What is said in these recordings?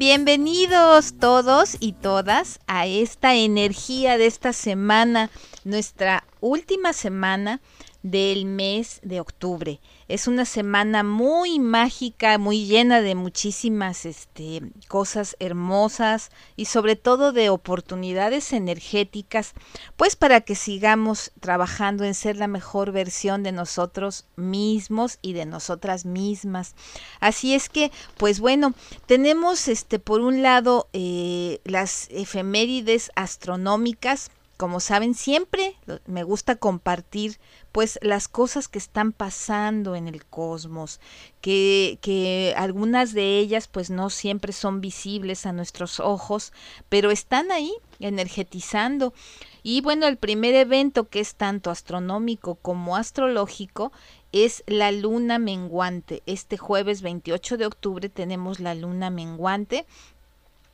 Bienvenidos todos y todas a esta energía de esta semana, nuestra última semana del mes de octubre. Es una semana muy mágica, muy llena de muchísimas este, cosas hermosas y sobre todo de oportunidades energéticas, pues para que sigamos trabajando en ser la mejor versión de nosotros mismos y de nosotras mismas. Así es que, pues bueno, tenemos este por un lado eh, las efemérides astronómicas, como saben, siempre me gusta compartir pues las cosas que están pasando en el cosmos, que, que algunas de ellas pues no siempre son visibles a nuestros ojos, pero están ahí energetizando. Y bueno, el primer evento que es tanto astronómico como astrológico es la luna menguante. Este jueves 28 de octubre tenemos la luna menguante.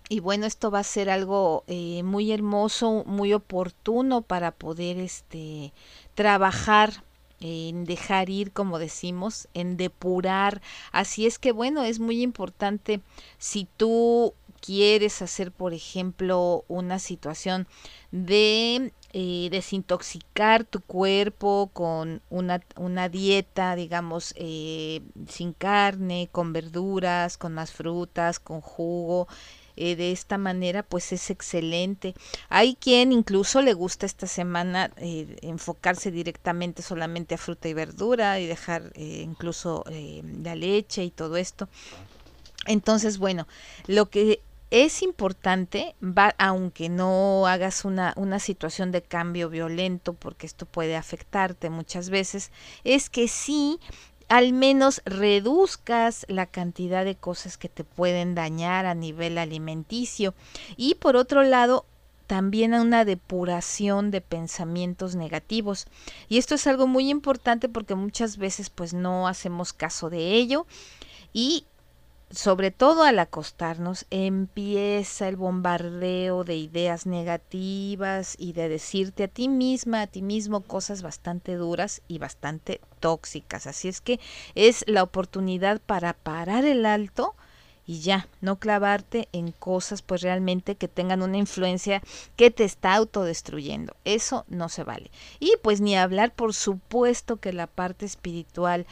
Y bueno, esto va a ser algo eh, muy hermoso, muy oportuno para poder este, trabajar en dejar ir, como decimos, en depurar. Así es que bueno, es muy importante si tú quieres hacer, por ejemplo, una situación de eh, desintoxicar tu cuerpo con una, una dieta, digamos, eh, sin carne, con verduras, con más frutas, con jugo, eh, de esta manera pues es excelente. Hay quien incluso le gusta esta semana eh, enfocarse directamente solamente a fruta y verdura y dejar eh, incluso la leche y todo esto. Entonces, bueno, lo que es importante, va, aunque no hagas una, una situación de cambio violento, porque esto puede afectarte muchas veces, es que sí al menos reduzcas la cantidad de cosas que te pueden dañar a nivel alimenticio y por otro lado también a una depuración de pensamientos negativos. Y esto es algo muy importante porque muchas veces pues no hacemos caso de ello y sobre todo al acostarnos, empieza el bombardeo de ideas negativas y de decirte a ti misma, a ti mismo cosas bastante duras y bastante tóxicas. Así es que es la oportunidad para parar el alto y ya, no clavarte en cosas pues realmente que tengan una influencia que te está autodestruyendo. Eso no se vale. Y pues ni hablar, por supuesto que la parte espiritual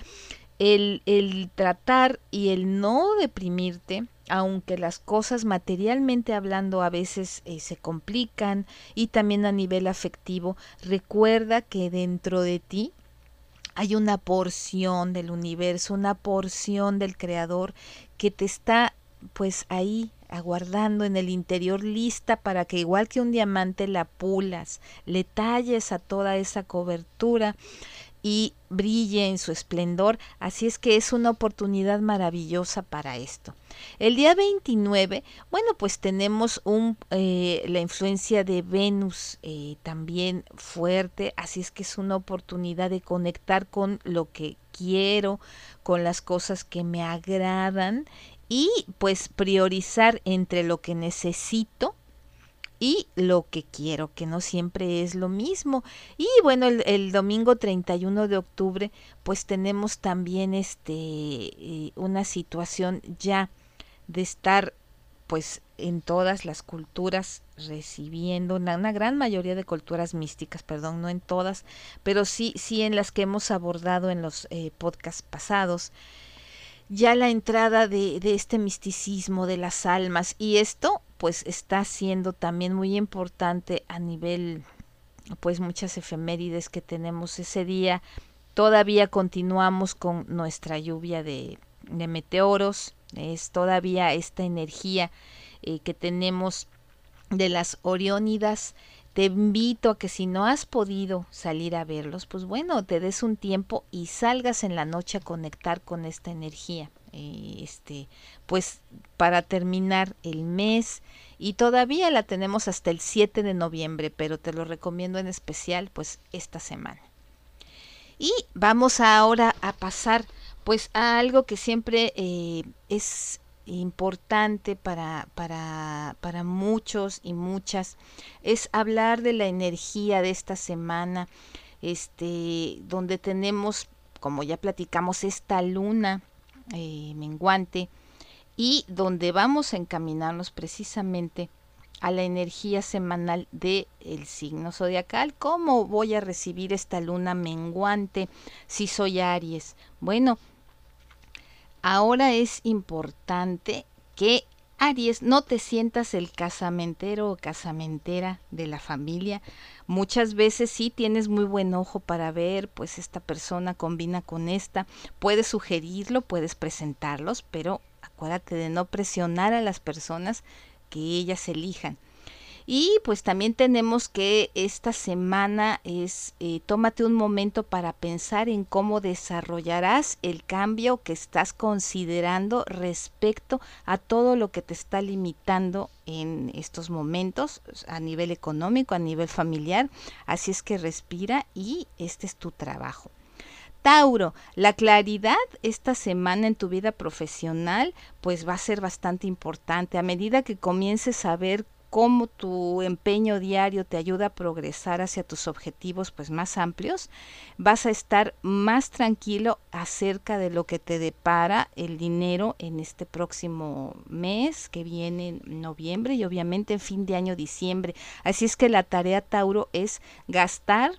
el, el tratar y el no deprimirte, aunque las cosas materialmente hablando a veces eh, se complican y también a nivel afectivo, recuerda que dentro de ti hay una porción del universo, una porción del creador que te está pues ahí aguardando en el interior lista para que igual que un diamante la pulas, le talles a toda esa cobertura y brille en su esplendor, así es que es una oportunidad maravillosa para esto. El día 29, bueno, pues tenemos un, eh, la influencia de Venus eh, también fuerte, así es que es una oportunidad de conectar con lo que quiero, con las cosas que me agradan y pues priorizar entre lo que necesito y lo que quiero, que no siempre es lo mismo. Y bueno, el, domingo 31 de octubre, pues tenemos también este eh, una situación ya de estar pues en todas las culturas recibiendo una, gran mayoría de culturas místicas, perdón, no en todas, pero sí, sí en las que hemos abordado en los eh, podcasts pasados, ya la entrada de este misticismo de las almas y esto pues está siendo también muy importante a nivel pues muchas efemérides que tenemos ese día. Todavía continuamos con nuestra lluvia de, de meteoros, es todavía esta energía eh, que tenemos de las Oriónidas. Te invito a que si no has podido salir a verlos, pues bueno, te des un tiempo y salgas en la noche a conectar con esta energía eh, este, pues para terminar el mes y todavía la tenemos hasta el 7 de noviembre, pero te lo recomiendo en especial pues esta semana. Y vamos ahora a pasar pues a algo que siempre eh, es importante para, para, para muchos y muchas, es hablar de la energía de esta semana, este, donde tenemos, como ya platicamos, esta luna eh, menguante y donde vamos a encaminarnos precisamente a la energía semanal del el signo zodiacal. ¿Cómo voy a recibir esta luna menguante si soy Aries? Bueno, ahora es importante que Aries, no te sientas el casamentero o casamentera de la familia. Muchas veces sí tienes muy buen ojo para ver, pues esta persona combina con esta. Puedes sugerirlo, puedes presentarlos, pero acuérdate de no presionar a las personas que ellas elijan. Y pues también tenemos que esta semana es, eh, tómate un momento para pensar en cómo desarrollarás el cambio que estás considerando respecto a todo lo que te está limitando en estos momentos a nivel económico, a nivel familiar. Así es que respira y este es tu trabajo. Tauro, la claridad esta semana en tu vida profesional pues va a ser bastante importante. A medida que comiences a ver cómo tu empeño diario te ayuda a progresar hacia tus objetivos pues más amplios, vas a estar más tranquilo acerca de lo que te depara el dinero en este próximo mes que viene en noviembre y obviamente en fin de año diciembre. Así es que la tarea Tauro es gastar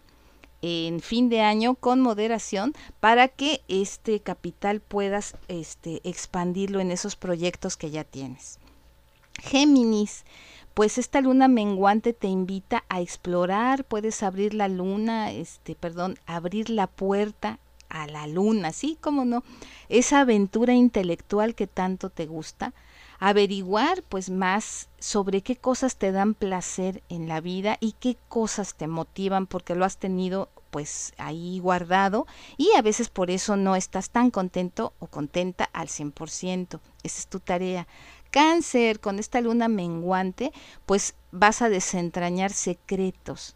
en fin de año con moderación para que este capital puedas este, expandirlo en esos proyectos que ya tienes. Géminis, pues esta luna menguante te invita a explorar, puedes abrir la luna, este, perdón, abrir la puerta a la luna, ¿sí? ¿Cómo no? Esa aventura intelectual que tanto te gusta, averiguar pues más sobre qué cosas te dan placer en la vida y qué cosas te motivan porque lo has tenido pues ahí guardado y a veces por eso no estás tan contento o contenta al 100%. Esa es tu tarea cáncer, con esta luna menguante, pues vas a desentrañar secretos,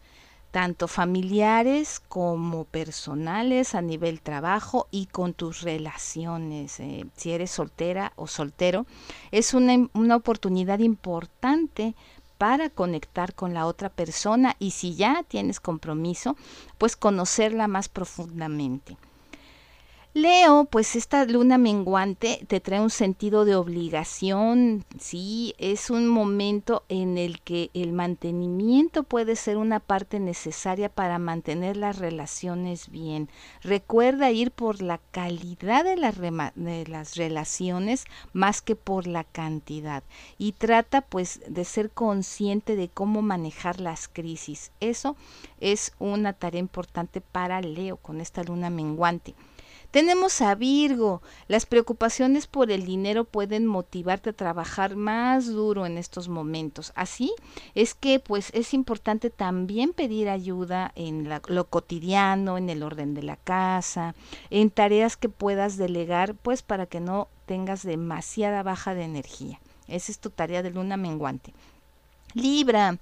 tanto familiares como personales a nivel trabajo y con tus relaciones. Eh, si eres soltera o soltero, es una, una oportunidad importante para conectar con la otra persona y si ya tienes compromiso, pues conocerla más profundamente. Leo, pues esta luna menguante te trae un sentido de obligación, sí, es un momento en el que el mantenimiento puede ser una parte necesaria para mantener las relaciones bien. Recuerda ir por la calidad de de las relaciones más que por la cantidad y trata pues de ser consciente de cómo manejar las crisis. Eso es una tarea importante para Leo con esta luna menguante. Tenemos a Virgo. Las preocupaciones por el dinero pueden motivarte a trabajar más duro en estos momentos. Así es que pues es importante también pedir ayuda en lo cotidiano, en el orden de la casa, en tareas que puedas delegar pues para que no tengas demasiada baja de energía. Esa es tu tarea de luna menguante. Libra,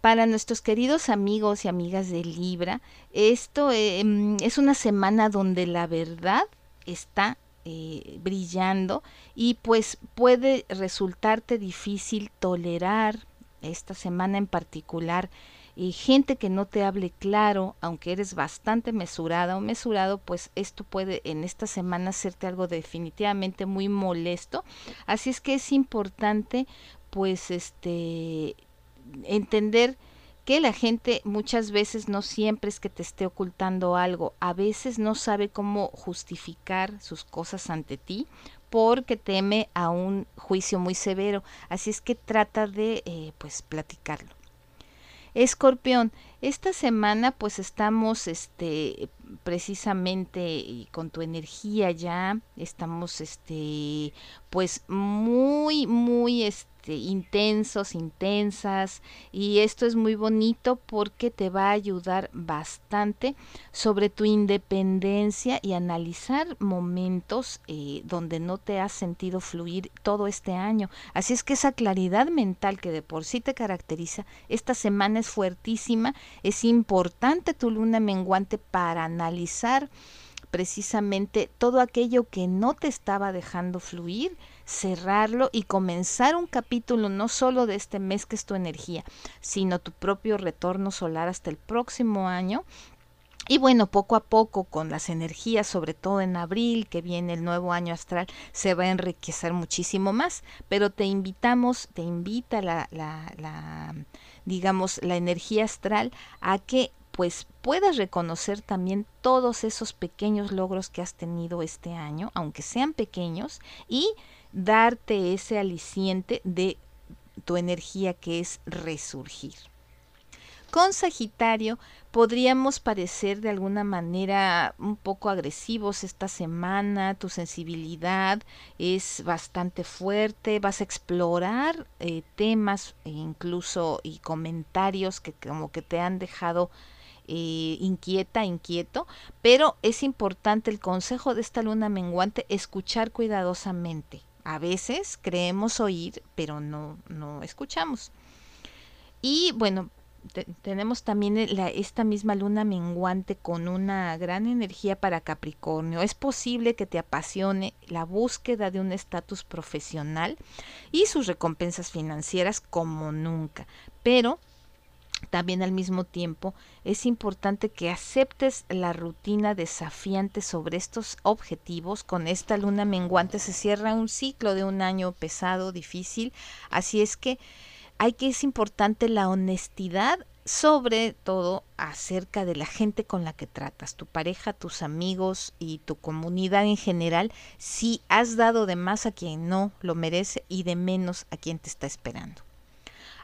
para nuestros queridos amigos y amigas de Libra, esto em, es una semana donde la verdad está eh, brillando y pues puede resultarte difícil tolerar esta semana en particular y gente que no te hable claro, aunque eres bastante mesurada o mesurado, pues esto puede en esta semana hacerte algo definitivamente muy molesto. Así es que es importante pues este entender que la gente muchas veces no siempre es que te esté ocultando algo, a veces no sabe cómo justificar sus cosas ante ti porque teme a un juicio muy severo, así es que trata de eh, pues platicarlo. Escorpión, Esta semana pues estamos este precisamente con tu energía ya, estamos este pues muy muy este, intensos, intensas y esto es muy bonito porque te va a ayudar bastante sobre tu independencia y analizar momentos eh, donde no te has sentido fluir todo este año. Así es que esa claridad mental que de por sí te caracteriza, esta semana es fuertísima, es importante tu luna menguante para analizar precisamente todo aquello que no te estaba dejando fluir cerrarlo y comenzar un capítulo no solo de este mes que es tu energía, sino tu propio retorno solar hasta el próximo año y bueno, poco a poco con las energías, sobre todo en abril, que viene el nuevo año astral, se va a enriquecer muchísimo más. Pero te invitamos, te invita la, la, la digamos, la energía astral a que pues puedas reconocer también todos esos pequeños logros que has tenido este año, aunque sean pequeños, y darte ese aliciente de tu energía que es resurgir. Con Sagitario podríamos parecer de alguna manera un poco agresivos esta semana, tu sensibilidad es bastante fuerte, vas a explorar eh, temas e incluso y comentarios que como que te han dejado eh, inquieta, inquieto, pero es importante el consejo de esta luna menguante escuchar cuidadosamente a veces creemos oír, pero no, no escuchamos. Y bueno, tenemos también esta misma luna menguante con una gran energía para Capricornio. Es posible que te apasione la búsqueda de un estatus profesional y sus recompensas financieras como nunca, pero también al mismo tiempo es importante que aceptes la rutina desafiante sobre estos objetivos. Con esta luna menguante se cierra un ciclo de un año pesado, difícil. Así es que hay que es importante la honestidad sobre todo acerca de la gente con la que tratas, tu pareja, tus amigos y tu comunidad en general, si has dado de más a quien no lo merece y de menos a quien te está esperando.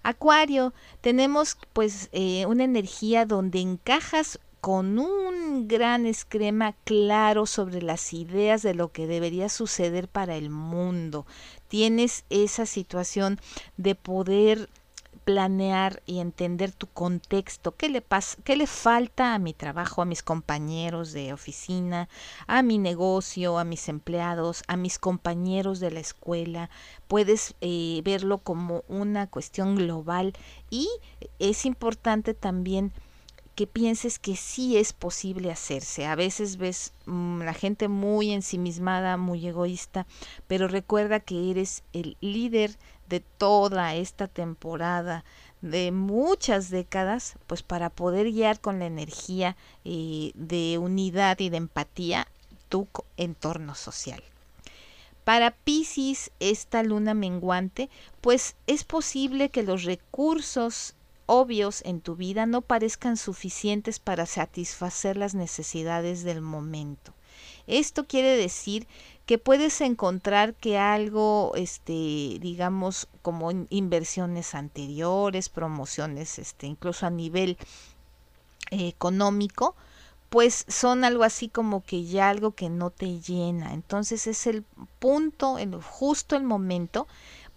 Acuario, tenemos pues eh, una energía donde encajas con un gran esquema claro sobre las ideas de lo que debería suceder para el mundo. Tienes esa situación de poder planear y entender tu contexto, qué le pasa, qué le falta a mi trabajo, a mis compañeros de oficina, a mi negocio, a mis empleados, a mis compañeros de la escuela. Puedes eh, verlo como una cuestión global y es importante también que pienses que sí es posible hacerse. A veces ves mm, la gente muy ensimismada, muy egoísta, pero recuerda que eres el líder de toda esta temporada de muchas décadas, pues para poder guiar con la energía eh, de unidad y de empatía tu entorno social. Para Pisces, esta luna menguante, pues es posible que los recursos obvios en tu vida no parezcan suficientes para satisfacer las necesidades del momento. Esto quiere decir que puedes encontrar que algo, este, digamos, como inversiones anteriores, promociones, este, incluso a nivel eh, económico, pues son algo así como que ya algo que no te llena. Entonces es el punto, el, justo el momento,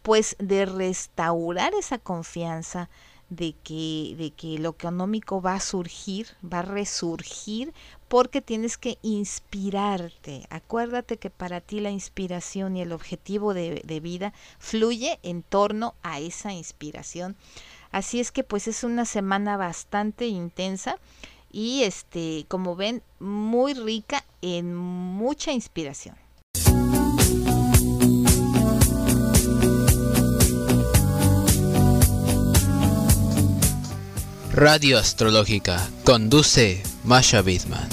pues de restaurar esa confianza, de que, de que lo económico va a surgir, va a resurgir, porque tienes que inspirarte. Acuérdate que para ti la inspiración y el objetivo de, de vida fluye en torno a esa inspiración. Así es que pues es una semana bastante intensa y este, como ven, muy rica en mucha inspiración. Radio Astrológica. Conduce Masha Bidman.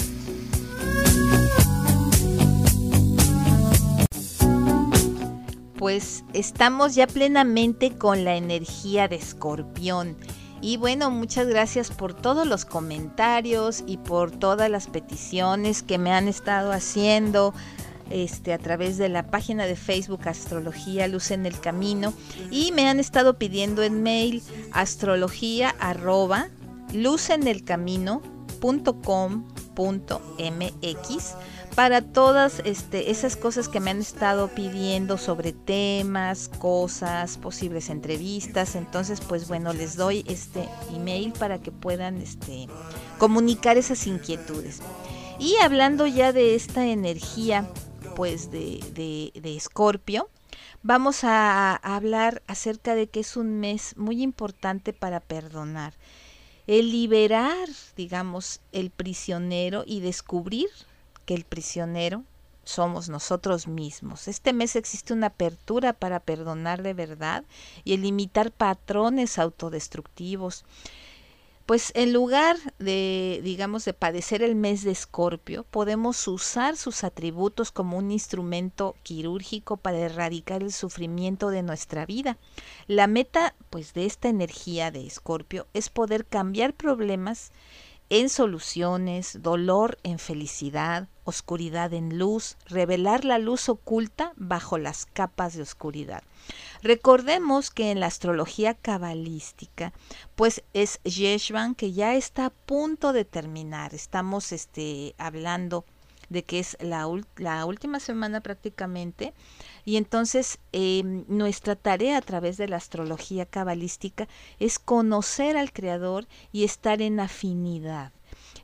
Pues estamos ya plenamente con la energía de escorpión. Y bueno, muchas gracias por todos los comentarios y por todas las peticiones que me han estado haciendo este, a través de la página de Facebook Astrología Luz en el Camino y me han estado pidiendo en mail astrología arroba luzenelcamino.com.mx para todas este, esas cosas que me han estado pidiendo sobre temas, cosas, posibles entrevistas. Entonces, pues bueno, les doy este email para que puedan este, comunicar esas inquietudes. Y hablando ya de esta energía, pues de, de, de Escorpio, vamos a hablar acerca de que es un mes muy importante para perdonar. El liberar, digamos, el prisionero y descubrir que el prisionero somos nosotros mismos. Este mes existe una apertura para perdonar de verdad y el limitar patrones autodestructivos. Pues en lugar de, digamos, de padecer el mes de Escorpio, podemos usar sus atributos como un instrumento quirúrgico para erradicar el sufrimiento de nuestra vida. La meta, pues, de esta energía de Escorpio es poder cambiar problemas en soluciones, dolor en felicidad, oscuridad en luz, revelar la luz oculta bajo las capas de oscuridad. Recordemos que en la astrología cabalística, pues es Yeshvan que ya está a punto de terminar. Estamos este, hablando de que es la, última semana prácticamente. Y entonces em, nuestra tarea a través de la astrología cabalística es conocer al Creador y estar en afinidad.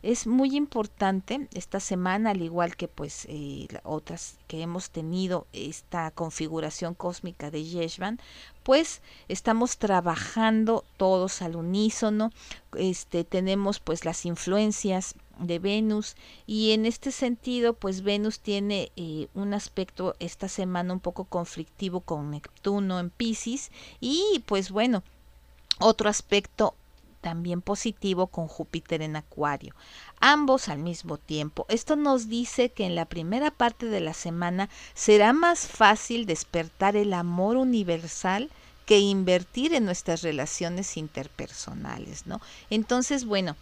Es muy importante esta semana, al igual que pues eh, otras que hemos tenido esta configuración cósmica de Yeshvan, pues estamos trabajando todos al unísono, este tenemos pues las influencias de Venus y en este sentido pues Venus tiene eh, un aspecto esta semana un poco conflictivo con Neptuno en Pisces y pues bueno otro aspecto también positivo con Júpiter en Acuario, ambos al mismo tiempo. Esto nos dice que en la primera parte de la semana será más fácil despertar el amor universal que invertir en nuestras relaciones interpersonales, ¿no? Entonces, bueno,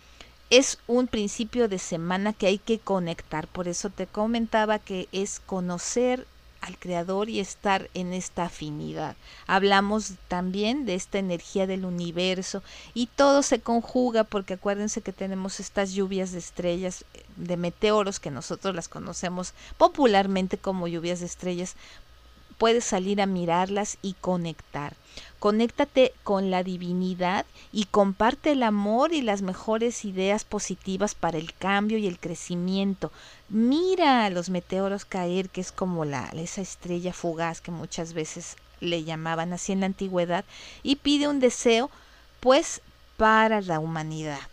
es un principio de semana que hay que conectar, por eso te comentaba que es conocer al Creador y estar en esta afinidad. Hablamos también de esta energía del universo y todo se conjuga porque acuérdense que tenemos estas lluvias de estrellas, de meteoros que nosotros las conocemos popularmente como lluvias de estrellas. Puedes salir a mirarlas y conectar. Conéctate con la divinidad y comparte el amor y las mejores ideas positivas para el cambio y el crecimiento. Mira a los meteoros caer, que es como la, esa estrella fugaz que muchas veces le llamaban así en la antigüedad, y pide un deseo, pues, para la humanidad.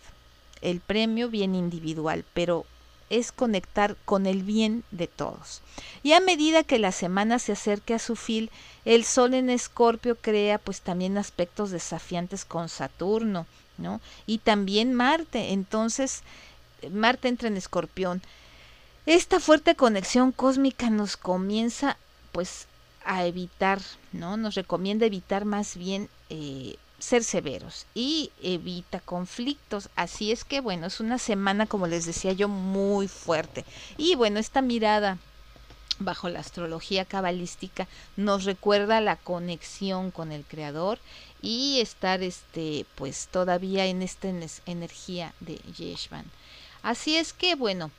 El premio bien individual, pero es conectar con el bien de todos. Y a medida que la semana se acerque a su fin, el Sol en Escorpio crea pues también aspectos desafiantes con Saturno, ¿no? Y también Marte. Entonces, Marte entra en Escorpión. Esta fuerte conexión cósmica nos comienza pues a evitar, ¿no? Nos recomienda evitar más bien eh, ser severos y evita conflictos. Así es que bueno, es una semana, como les decía yo, muy fuerte. Y bueno, esta mirada bajo la astrología cabalística nos recuerda la conexión con el creador y estar este pues todavía en esta energía de Yeshvan. Así es que bueno,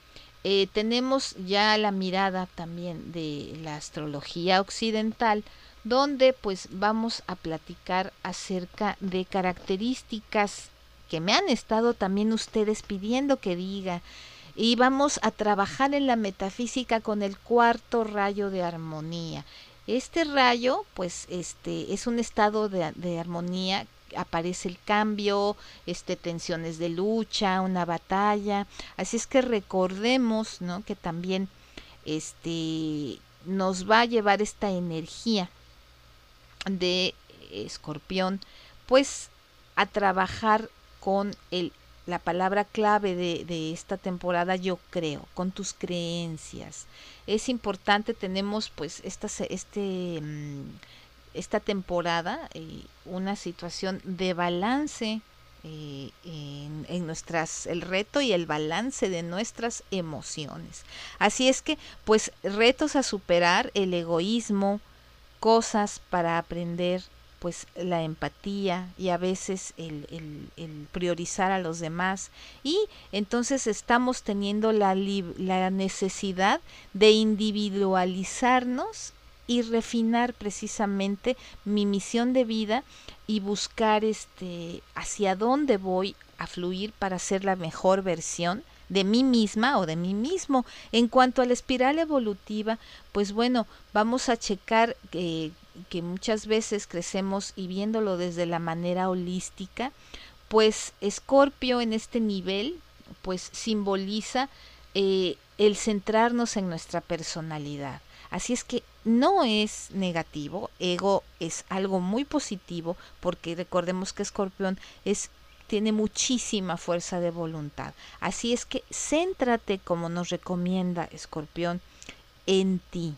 eh, tenemos ya la mirada también de la astrología occidental donde pues vamos a platicar acerca de características que me han estado también ustedes pidiendo que diga y vamos a trabajar en la metafísica con el cuarto rayo de armonía. Este rayo, pues, este, es un estado de, armonía aparece el cambio, este, tensiones de lucha, una batalla. Así es que recordemos, ¿no? Que también este, nos va a llevar esta energía de escorpión, pues a trabajar con el, la palabra clave de, de, esta temporada, yo creo, con tus creencias. Es importante, tenemos pues esta, este, mm, esta temporada eh, una situación de balance eh, en, en, nuestras el reto y el balance de nuestras emociones así es que pues retos a superar el egoísmo cosas para aprender pues la empatía y a veces el, el, priorizar a los demás. Y entonces estamos teniendo la, la necesidad de individualizarnos y refinar precisamente mi misión de vida y buscar este hacia dónde voy a fluir para ser la mejor versión de mí misma o de mí mismo. En cuanto a la espiral evolutiva, pues bueno, vamos a checar que muchas veces crecemos y viéndolo desde la manera holística, pues Escorpio en este nivel, pues simboliza eh, el centrarnos en nuestra personalidad. Así es que no es negativo, ego es algo muy positivo porque recordemos que Escorpión es tiene muchísima fuerza de voluntad. Así es que céntrate como nos recomienda Escorpión en ti,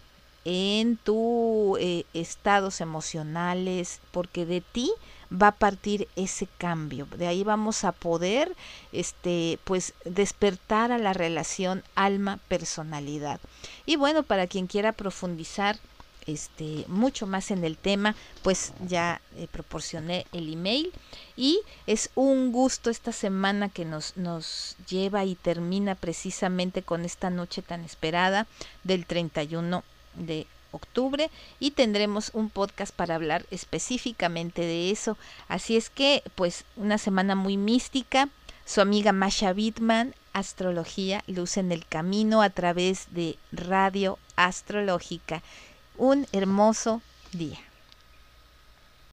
en tus eh, estados emocionales, porque de ti va a partir ese cambio. De ahí vamos a poder este pues despertar a la relación alma personalidad. Y bueno, para quien quiera profundizar este mucho más en el tema, pues ya eh, proporcioné el email y es un gusto esta semana que nos nos lleva y termina precisamente con esta noche tan esperada del 31 de octubre y tendremos un podcast para hablar específicamente de eso. Así es que, pues, una semana muy mística. Su amiga Masha Bitman, Astrología, Luz en el Camino a través de Radio Astrológica. Un hermoso día.